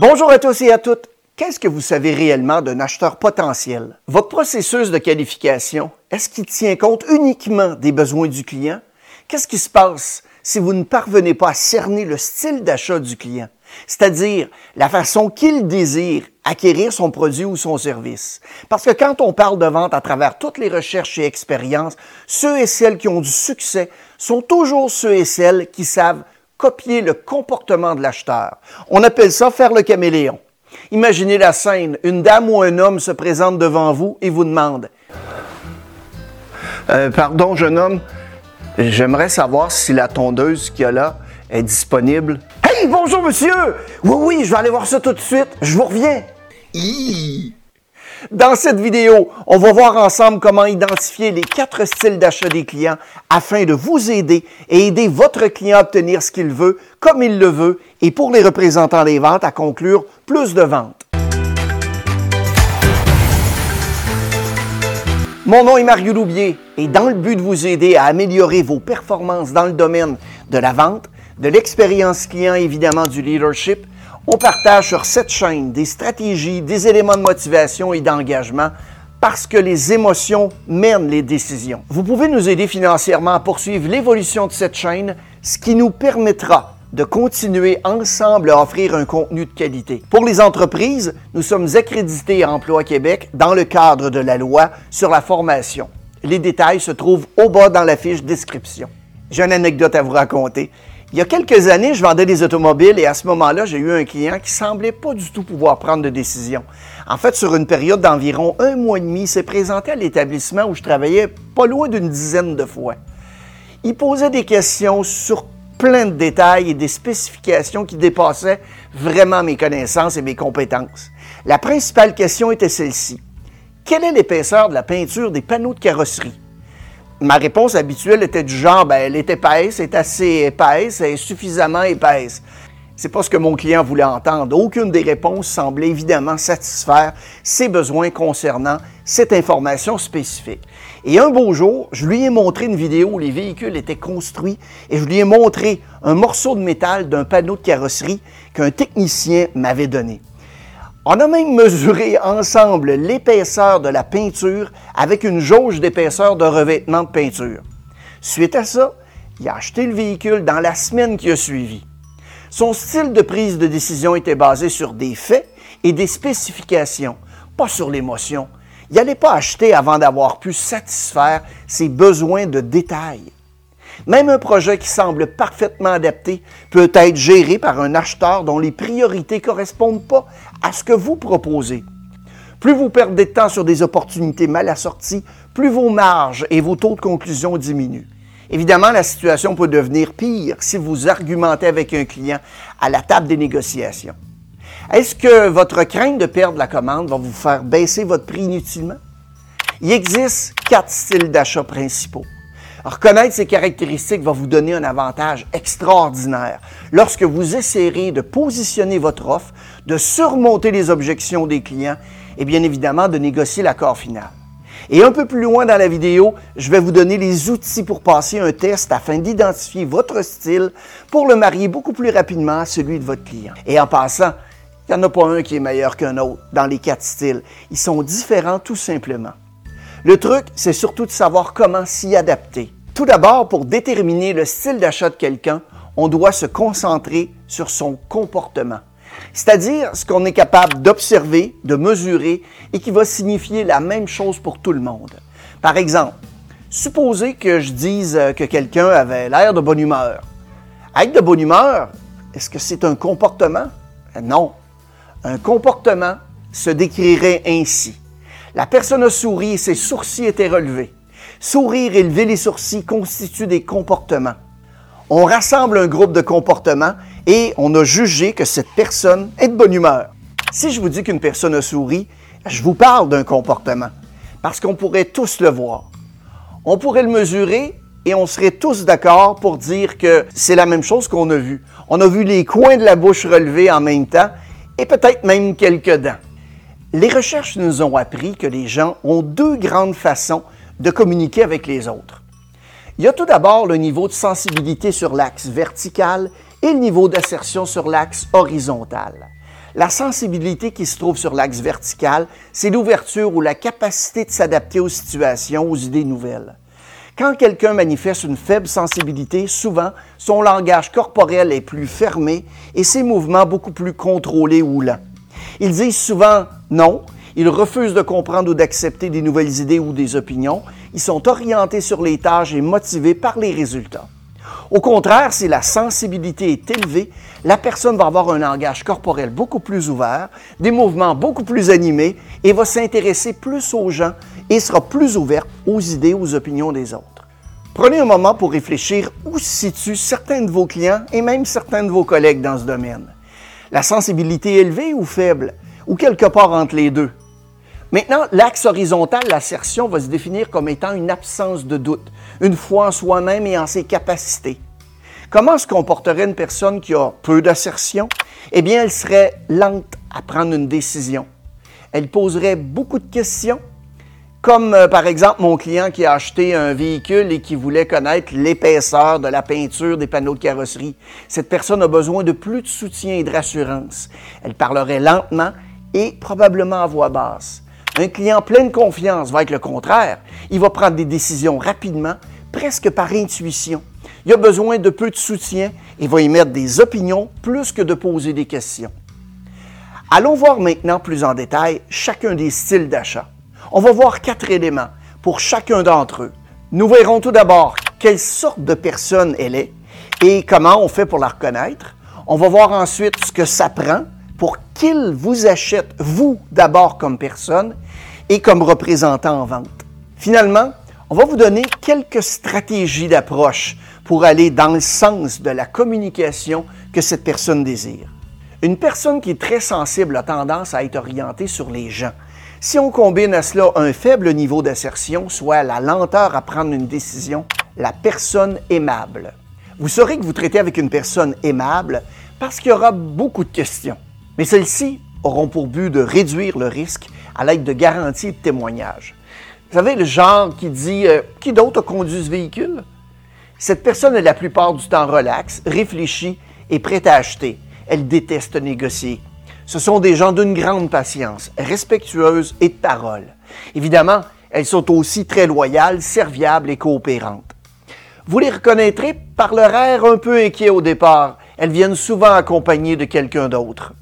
Bonjour à tous et à toutes. Qu'est-ce que vous savez réellement d'un acheteur potentiel? Votre processus de qualification, est-ce qu'il tient compte uniquement des besoins du client? Qu'est-ce qui se passe si vous ne parvenez pas à cerner le style d'achat du client, c'est-à-dire la façon qu'il désire acquérir son produit ou son service. Parce que quand on parle de vente à travers toutes les recherches et expériences, ceux et celles qui ont du succès sont toujours ceux et celles qui savent copier le comportement de l'acheteur. On appelle ça faire le caméléon. Imaginez la scène, une dame ou un homme se présente devant vous et vous demande euh, Pardon, jeune homme, J'aimerais savoir si la tondeuse qu'il y a là est disponible. Hey, bonjour monsieur! Oui, oui, je vais aller voir ça tout de suite. Je vous reviens. Dans cette vidéo, on va voir ensemble comment identifier les quatre styles d'achat des clients afin de vous aider et aider votre client à obtenir ce qu'il veut, comme il le veut, et pour les représentants des ventes à conclure plus de ventes. Mon nom est Mario Loubier et dans le but de vous aider à améliorer vos performances dans le domaine de la vente, de l'expérience client évidemment du leadership, on partage sur cette chaîne des stratégies, des éléments de motivation et d'engagement parce que les émotions mènent les décisions. Vous pouvez nous aider financièrement à poursuivre l'évolution de cette chaîne, ce qui nous permettra de continuer ensemble à offrir un contenu de qualité. Pour les entreprises, nous sommes accrédités à Emploi Québec dans le cadre de la loi sur la formation. Les détails se trouvent au bas dans la fiche description. J'ai une anecdote à vous raconter. Il y a quelques années, je vendais des automobiles et à ce moment-là, j'ai eu un client qui semblait pas du tout pouvoir prendre de décision. En fait, sur une période d'environ un mois et demi, il s'est présenté à l'établissement où je travaillais pas loin d'une dizaine de fois. Il posait des questions sur plein de détails et des spécifications qui dépassaient vraiment mes connaissances et mes compétences. La principale question était celle-ci. Quelle est l'épaisseur de la peinture des panneaux de carrosserie? Ma réponse habituelle était du genre, ben, elle est épaisse, est assez épaisse, elle est suffisamment épaisse. C'est pas ce que mon client voulait entendre. Aucune des réponses semblait évidemment satisfaire ses besoins concernant cette information spécifique. Et un beau jour, je lui ai montré une vidéo où les véhicules étaient construits et je lui ai montré un morceau de métal d'un panneau de carrosserie qu'un technicien m'avait donné. On a même mesuré ensemble l'épaisseur de la peinture avec une jauge d'épaisseur de revêtement de peinture. Suite à ça, il a acheté le véhicule dans la semaine qui a suivi. Son style de prise de décision était basé sur des faits et des spécifications, pas sur l'émotion. Il n'allait pas acheter avant d'avoir pu satisfaire ses besoins de détail. Même un projet qui semble parfaitement adapté peut être géré par un acheteur dont les priorités ne correspondent pas à ce que vous proposez. Plus vous perdez de temps sur des opportunités mal assorties, plus vos marges et vos taux de conclusion diminuent. Évidemment, la situation peut devenir pire si vous argumentez avec un client à la table des négociations. Est-ce que votre crainte de perdre la commande va vous faire baisser votre prix inutilement? Il existe quatre styles d'achat principaux. Reconnaître ces caractéristiques va vous donner un avantage extraordinaire lorsque vous essayerez de positionner votre offre, de surmonter les objections des clients et bien évidemment de négocier l'accord final. Et un peu plus loin dans la vidéo, je vais vous donner les outils pour passer un test afin d'identifier votre style pour le marier beaucoup plus rapidement à celui de votre client. Et en passant, il n'y en a pas un qui est meilleur qu'un autre dans les quatre styles. Ils sont différents tout simplement. Le truc, c'est surtout de savoir comment s'y adapter. Tout d'abord, pour déterminer le style d'achat de quelqu'un, on doit se concentrer sur son comportement c'est-à-dire ce qu'on est capable d'observer, de mesurer et qui va signifier la même chose pour tout le monde. Par exemple, supposez que je dise euh, que quelqu'un avait l'air de bonne humeur. Être de bonne humeur, est-ce que c'est un comportement? Euh, non. Un comportement se décrirait ainsi. La personne a souri et ses sourcils étaient relevés. Sourire et lever les sourcils constituent des comportements. On rassemble un groupe de comportements et on a jugé que cette personne est de bonne humeur. Si je vous dis qu'une personne a souri, je vous parle d'un comportement, parce qu'on pourrait tous le voir. On pourrait le mesurer et on serait tous d'accord pour dire que c'est la même chose qu'on a vu. On a vu les coins de la bouche relevés en même temps et peut-être même quelques dents. Les recherches nous ont appris que les gens ont deux grandes façons de communiquer avec les autres. Il y a tout d'abord le niveau de sensibilité sur l'axe vertical et le niveau d'assertion sur l'axe horizontal. La sensibilité qui se trouve sur l'axe vertical, c'est l'ouverture ou la capacité de s'adapter aux situations, aux idées nouvelles. Quand quelqu'un manifeste une faible sensibilité, souvent, son langage corporel est plus fermé et ses mouvements beaucoup plus contrôlés ou lents. Ils disent souvent non, ils refusent de comprendre ou d'accepter des nouvelles idées ou des opinions, ils sont orientés sur les tâches et motivés par les résultats. Au contraire, si la sensibilité est élevée, la personne va avoir un langage corporel beaucoup plus ouvert, des mouvements beaucoup plus animés et va s'intéresser plus aux gens et sera plus ouverte aux idées, aux opinions des autres. Prenez un moment pour réfléchir où se situent certains de vos clients et même certains de vos collègues dans ce domaine. La sensibilité élevée ou faible, ou quelque part entre les deux? Maintenant, l'axe horizontal, l'assertion, va se définir comme étant une absence de doute, une foi en soi-même et en ses capacités. Comment se comporterait une personne qui a peu d'assertion? Eh bien, elle serait lente à prendre une décision. Elle poserait beaucoup de questions, comme euh, par exemple mon client qui a acheté un véhicule et qui voulait connaître l'épaisseur de la peinture des panneaux de carrosserie. Cette personne a besoin de plus de soutien et de rassurance. Elle parlerait lentement et probablement à voix basse. Un client plein de confiance va être le contraire. Il va prendre des décisions rapidement, presque par intuition. Il a besoin de peu de soutien et va émettre des opinions plus que de poser des questions. Allons voir maintenant plus en détail chacun des styles d'achat. On va voir quatre éléments pour chacun d'entre eux. Nous verrons tout d'abord quelle sorte de personne elle est et comment on fait pour la reconnaître. On va voir ensuite ce que ça prend pour qu'il vous achète, vous d'abord comme personne et comme représentant en vente. Finalement, on va vous donner quelques stratégies d'approche pour aller dans le sens de la communication que cette personne désire. Une personne qui est très sensible a tendance à être orientée sur les gens. Si on combine à cela un faible niveau d'assertion, soit la lenteur à prendre une décision, la personne aimable. Vous saurez que vous traitez avec une personne aimable parce qu'il y aura beaucoup de questions. Mais celles-ci auront pour but de réduire le risque à l'aide de garanties et de témoignages. Vous savez, le genre qui dit euh, Qui d'autre a conduit ce véhicule Cette personne est la plupart du temps relaxe, réfléchie et prête à acheter. Elle déteste négocier. Ce sont des gens d'une grande patience, respectueuses et de parole. Évidemment, elles sont aussi très loyales, serviables et coopérantes. Vous les reconnaîtrez par leur air un peu inquiet au départ. Elles viennent souvent accompagnées de quelqu'un d'autre.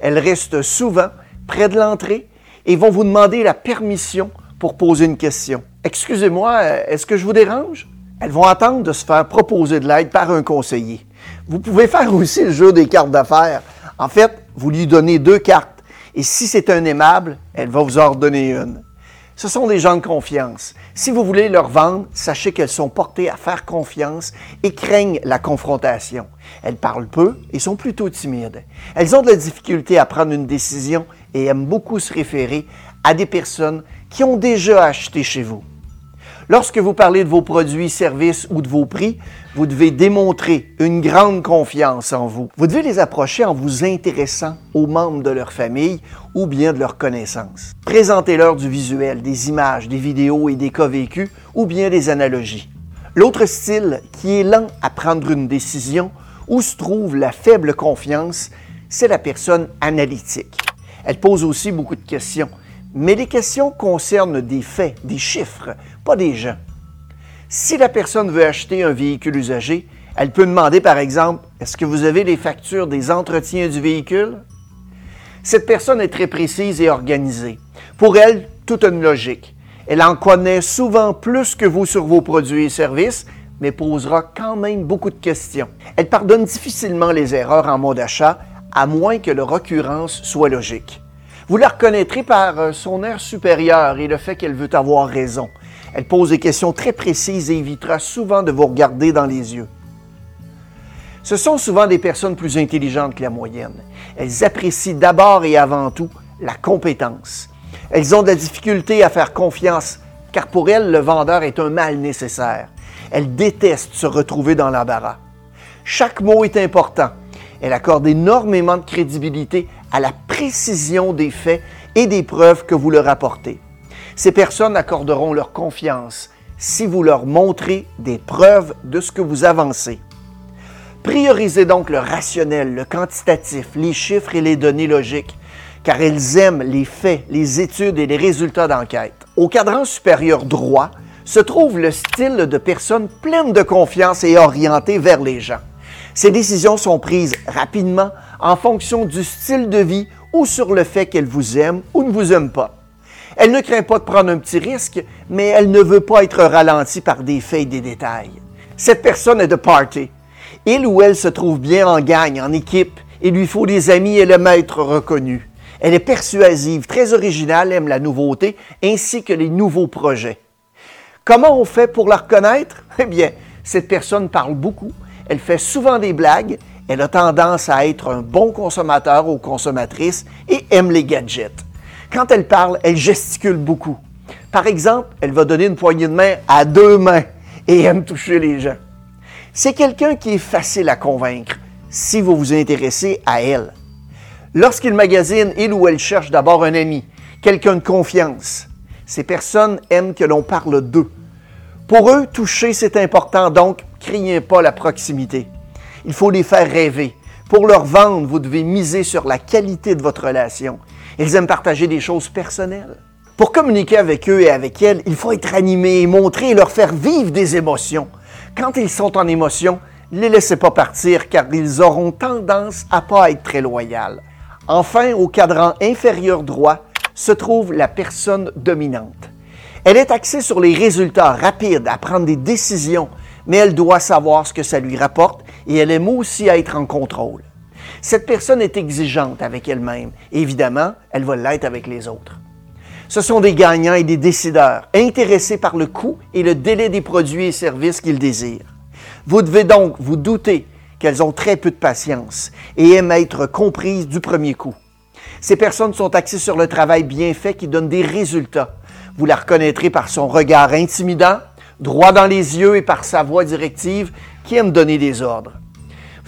Elles restent souvent près de l'entrée et vont vous demander la permission pour poser une question. Excusez-moi, est-ce que je vous dérange? Elles vont attendre de se faire proposer de l'aide par un conseiller. Vous pouvez faire aussi le jeu des cartes d'affaires. En fait, vous lui donnez deux cartes et si c'est un aimable, elle va vous en redonner une. Ce sont des gens de confiance. Si vous voulez leur vendre, sachez qu'elles sont portées à faire confiance et craignent la confrontation. Elles parlent peu et sont plutôt timides. Elles ont de la difficulté à prendre une décision et aiment beaucoup se référer à des personnes qui ont déjà acheté chez vous. Lorsque vous parlez de vos produits, services ou de vos prix, vous devez démontrer une grande confiance en vous. Vous devez les approcher en vous intéressant aux membres de leur famille ou bien de leurs connaissances. Présentez-leur du visuel, des images, des vidéos et des cas vécus ou bien des analogies. L'autre style qui est lent à prendre une décision, où se trouve la faible confiance, c'est la personne analytique. Elle pose aussi beaucoup de questions mais les questions concernent des faits, des chiffres, pas des gens. Si la personne veut acheter un véhicule usagé, elle peut demander par exemple, est-ce que vous avez les factures des entretiens du véhicule? Cette personne est très précise et organisée. Pour elle, toute une logique. Elle en connaît souvent plus que vous sur vos produits et services, mais posera quand même beaucoup de questions. Elle pardonne difficilement les erreurs en mode achat, à moins que leur occurrence soit logique. Vous la reconnaîtrez par euh, son air supérieur et le fait qu'elle veut avoir raison. Elle pose des questions très précises et évitera souvent de vous regarder dans les yeux. Ce sont souvent des personnes plus intelligentes que la moyenne. Elles apprécient d'abord et avant tout la compétence. Elles ont de la difficulté à faire confiance car pour elles, le vendeur est un mal nécessaire. Elles détestent se retrouver dans l'embarras. Chaque mot est important. Elle accorde énormément de crédibilité à la précision des faits et des preuves que vous leur apportez. Ces personnes accorderont leur confiance si vous leur montrez des preuves de ce que vous avancez. Priorisez donc le rationnel, le quantitatif, les chiffres et les données logiques, car elles aiment les faits, les études et les résultats d'enquête. Au cadran supérieur droit se trouve le style de personnes pleines de confiance et orientées vers les gens. Ces décisions sont prises rapidement en fonction du style de vie ou sur le fait qu'elle vous aime ou ne vous aime pas. Elle ne craint pas de prendre un petit risque, mais elle ne veut pas être ralentie par des faits et des détails. Cette personne est de party. Il ou elle se trouve bien en gang, en équipe. Il lui faut des amis et le maître reconnu. Elle est persuasive, très originale, aime la nouveauté ainsi que les nouveaux projets. Comment on fait pour la reconnaître? Eh bien, cette personne parle beaucoup, elle fait souvent des blagues, elle a tendance à être un bon consommateur ou consommatrice et aime les gadgets. Quand elle parle, elle gesticule beaucoup. Par exemple, elle va donner une poignée de main à deux mains et aime toucher les gens. C'est quelqu'un qui est facile à convaincre si vous vous intéressez à elle. Lorsqu'il magasine, il ou elle cherche d'abord un ami, quelqu'un de confiance. Ces personnes aiment que l'on parle d'eux. Pour eux, toucher, c'est important, donc criez pas la proximité. Il faut les faire rêver. Pour leur vendre, vous devez miser sur la qualité de votre relation. Ils aiment partager des choses personnelles. Pour communiquer avec eux et avec elles, il faut être animé et montrer et leur faire vivre des émotions. Quand ils sont en émotion, ne les laissez pas partir car ils auront tendance à pas être très loyaux. Enfin, au cadran inférieur droit se trouve la personne dominante. Elle est axée sur les résultats rapides, à prendre des décisions, mais elle doit savoir ce que ça lui rapporte et elle aime aussi être en contrôle. Cette personne est exigeante avec elle-même. Évidemment, elle va l'être avec les autres. Ce sont des gagnants et des décideurs, intéressés par le coût et le délai des produits et services qu'ils désirent. Vous devez donc vous douter qu'elles ont très peu de patience et aiment être comprises du premier coup. Ces personnes sont axées sur le travail bien fait qui donne des résultats. Vous la reconnaîtrez par son regard intimidant, droit dans les yeux et par sa voix directive qui aime donner des ordres.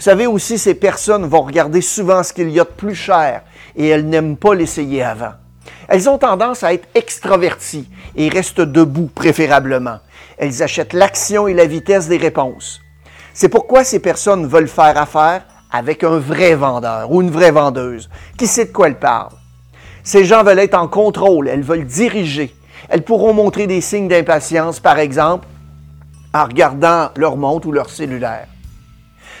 Vous savez aussi, ces personnes vont regarder souvent ce qu'il y a de plus cher et elles n'aiment pas l'essayer avant. Elles ont tendance à être extraverties et restent debout préférablement. Elles achètent l'action et la vitesse des réponses. C'est pourquoi ces personnes veulent faire affaire avec un vrai vendeur ou une vraie vendeuse qui sait de quoi elle parle. Ces gens veulent être en contrôle, elles veulent diriger. Elles pourront montrer des signes d'impatience, par exemple, en regardant leur montre ou leur cellulaire.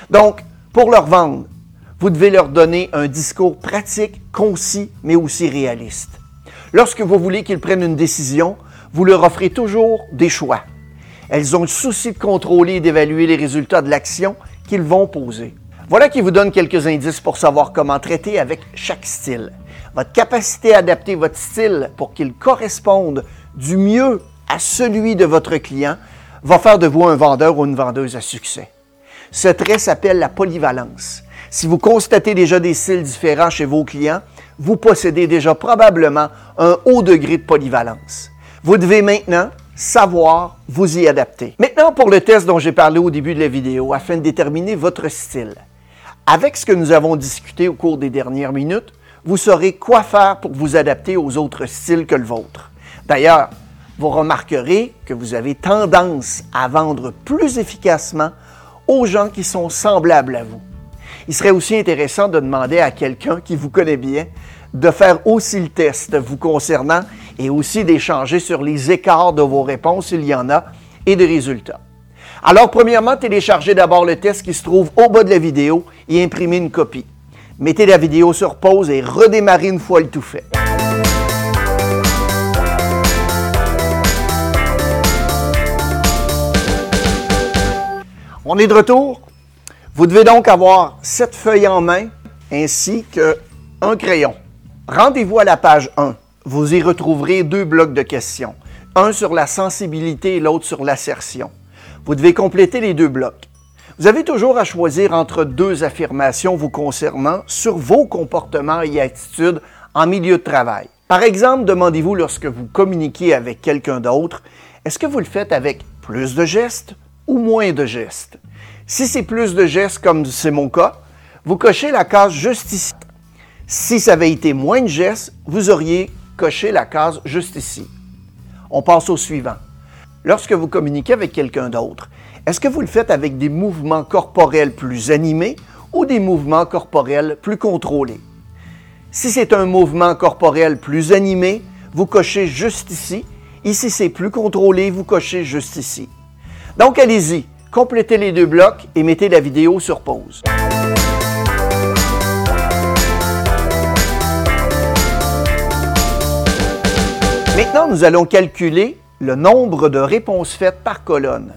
Donc, pour leur vendre, vous devez leur donner un discours pratique, concis, mais aussi réaliste. Lorsque vous voulez qu'ils prennent une décision, vous leur offrez toujours des choix. Elles ont le souci de contrôler et d'évaluer les résultats de l'action qu'ils vont poser. Voilà qui vous donne quelques indices pour savoir comment traiter avec chaque style. Votre capacité à adapter votre style pour qu'il corresponde du mieux à celui de votre client va faire de vous un vendeur ou une vendeuse à succès. Ce trait s'appelle la polyvalence. Si vous constatez déjà des styles différents chez vos clients, vous possédez déjà probablement un haut degré de polyvalence. Vous devez maintenant savoir vous y adapter. Maintenant pour le test dont j'ai parlé au début de la vidéo afin de déterminer votre style. Avec ce que nous avons discuté au cours des dernières minutes, vous saurez quoi faire pour vous adapter aux autres styles que le vôtre. D'ailleurs, vous remarquerez que vous avez tendance à vendre plus efficacement aux gens qui sont semblables à vous. Il serait aussi intéressant de demander à quelqu'un qui vous connaît bien de faire aussi le test vous concernant et aussi d'échanger sur les écarts de vos réponses, s'il y en a, et des résultats. Alors, premièrement, téléchargez d'abord le test qui se trouve au bas de la vidéo et imprimez une copie. Mettez la vidéo sur pause et redémarrez une fois le tout fait. On est de retour. Vous devez donc avoir cette feuille en main ainsi qu'un crayon. Rendez-vous à la page 1. Vous y retrouverez deux blocs de questions, un sur la sensibilité et l'autre sur l'assertion. Vous devez compléter les deux blocs. Vous avez toujours à choisir entre deux affirmations vous concernant sur vos comportements et attitudes en milieu de travail. Par exemple, demandez-vous lorsque vous communiquez avec quelqu'un d'autre, est-ce que vous le faites avec plus de gestes ou moins de gestes. Si c'est plus de gestes, comme c'est mon cas, vous cochez la case juste ici. Si ça avait été moins de gestes, vous auriez coché la case juste ici. On passe au suivant. Lorsque vous communiquez avec quelqu'un d'autre, Est-ce que vous le faites avec des mouvements corporels plus animés ou des mouvements corporels plus contrôlés? Si c'est un mouvement corporel plus animé, vous cochez juste ici. Ici, c'est plus contrôlé, vous cochez juste ici. Donc, allez-y, complétez les deux blocs et mettez la vidéo sur pause. Maintenant, nous allons calculer le nombre de réponses faites par colonne.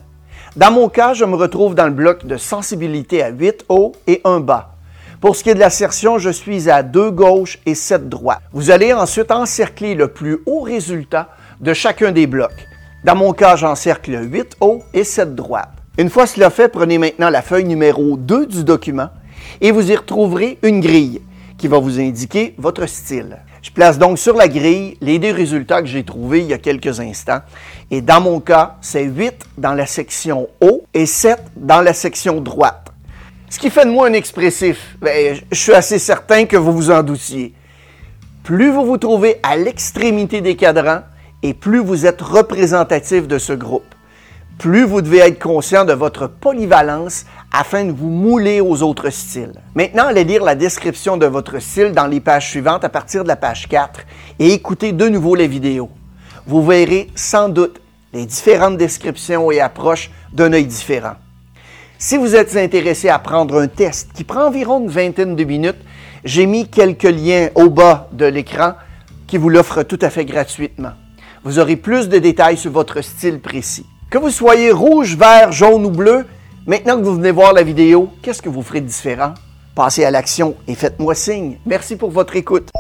Dans mon cas, je me retrouve dans le bloc de sensibilité à 8 hauts et 1 bas. Pour ce qui est de l'assertion, je suis à 2 gauche et 7 droite. Vous allez ensuite encercler le plus haut résultat de chacun des blocs. Dans mon cas, j'encercle 8 hauts et 7 droite. Une fois cela fait, prenez maintenant la feuille numéro 2 du document et vous y retrouverez une grille qui va vous indiquer votre style. Je place donc sur la grille les deux résultats que j'ai trouvés il y a quelques instants. Et dans mon cas, c'est 8 dans la section haut et 7 dans la section droite. Ce qui fait de moi un expressif, ben, je suis assez certain que vous vous en doutiez. Plus vous vous trouvez à l'extrémité des cadrans et plus vous êtes représentatif de ce groupe plus vous devez être conscient de votre polyvalence afin de vous mouler aux autres styles. Maintenant, allez lire la description de votre style dans les pages suivantes à partir de la page 4 et écoutez de nouveau les vidéos. Vous verrez sans doute les différentes descriptions et approches d'un œil différent. Si vous êtes intéressé à prendre un test qui prend environ une vingtaine de minutes, j'ai mis quelques liens au bas de l'écran qui vous l'offrent tout à fait gratuitement. Vous aurez plus de détails sur votre style précis. Que vous soyez rouge, vert, jaune ou bleu, maintenant que vous venez voir la vidéo, qu'est-ce que vous ferez de différent? Passez à l'action et faites-moi signe. Merci pour votre écoute.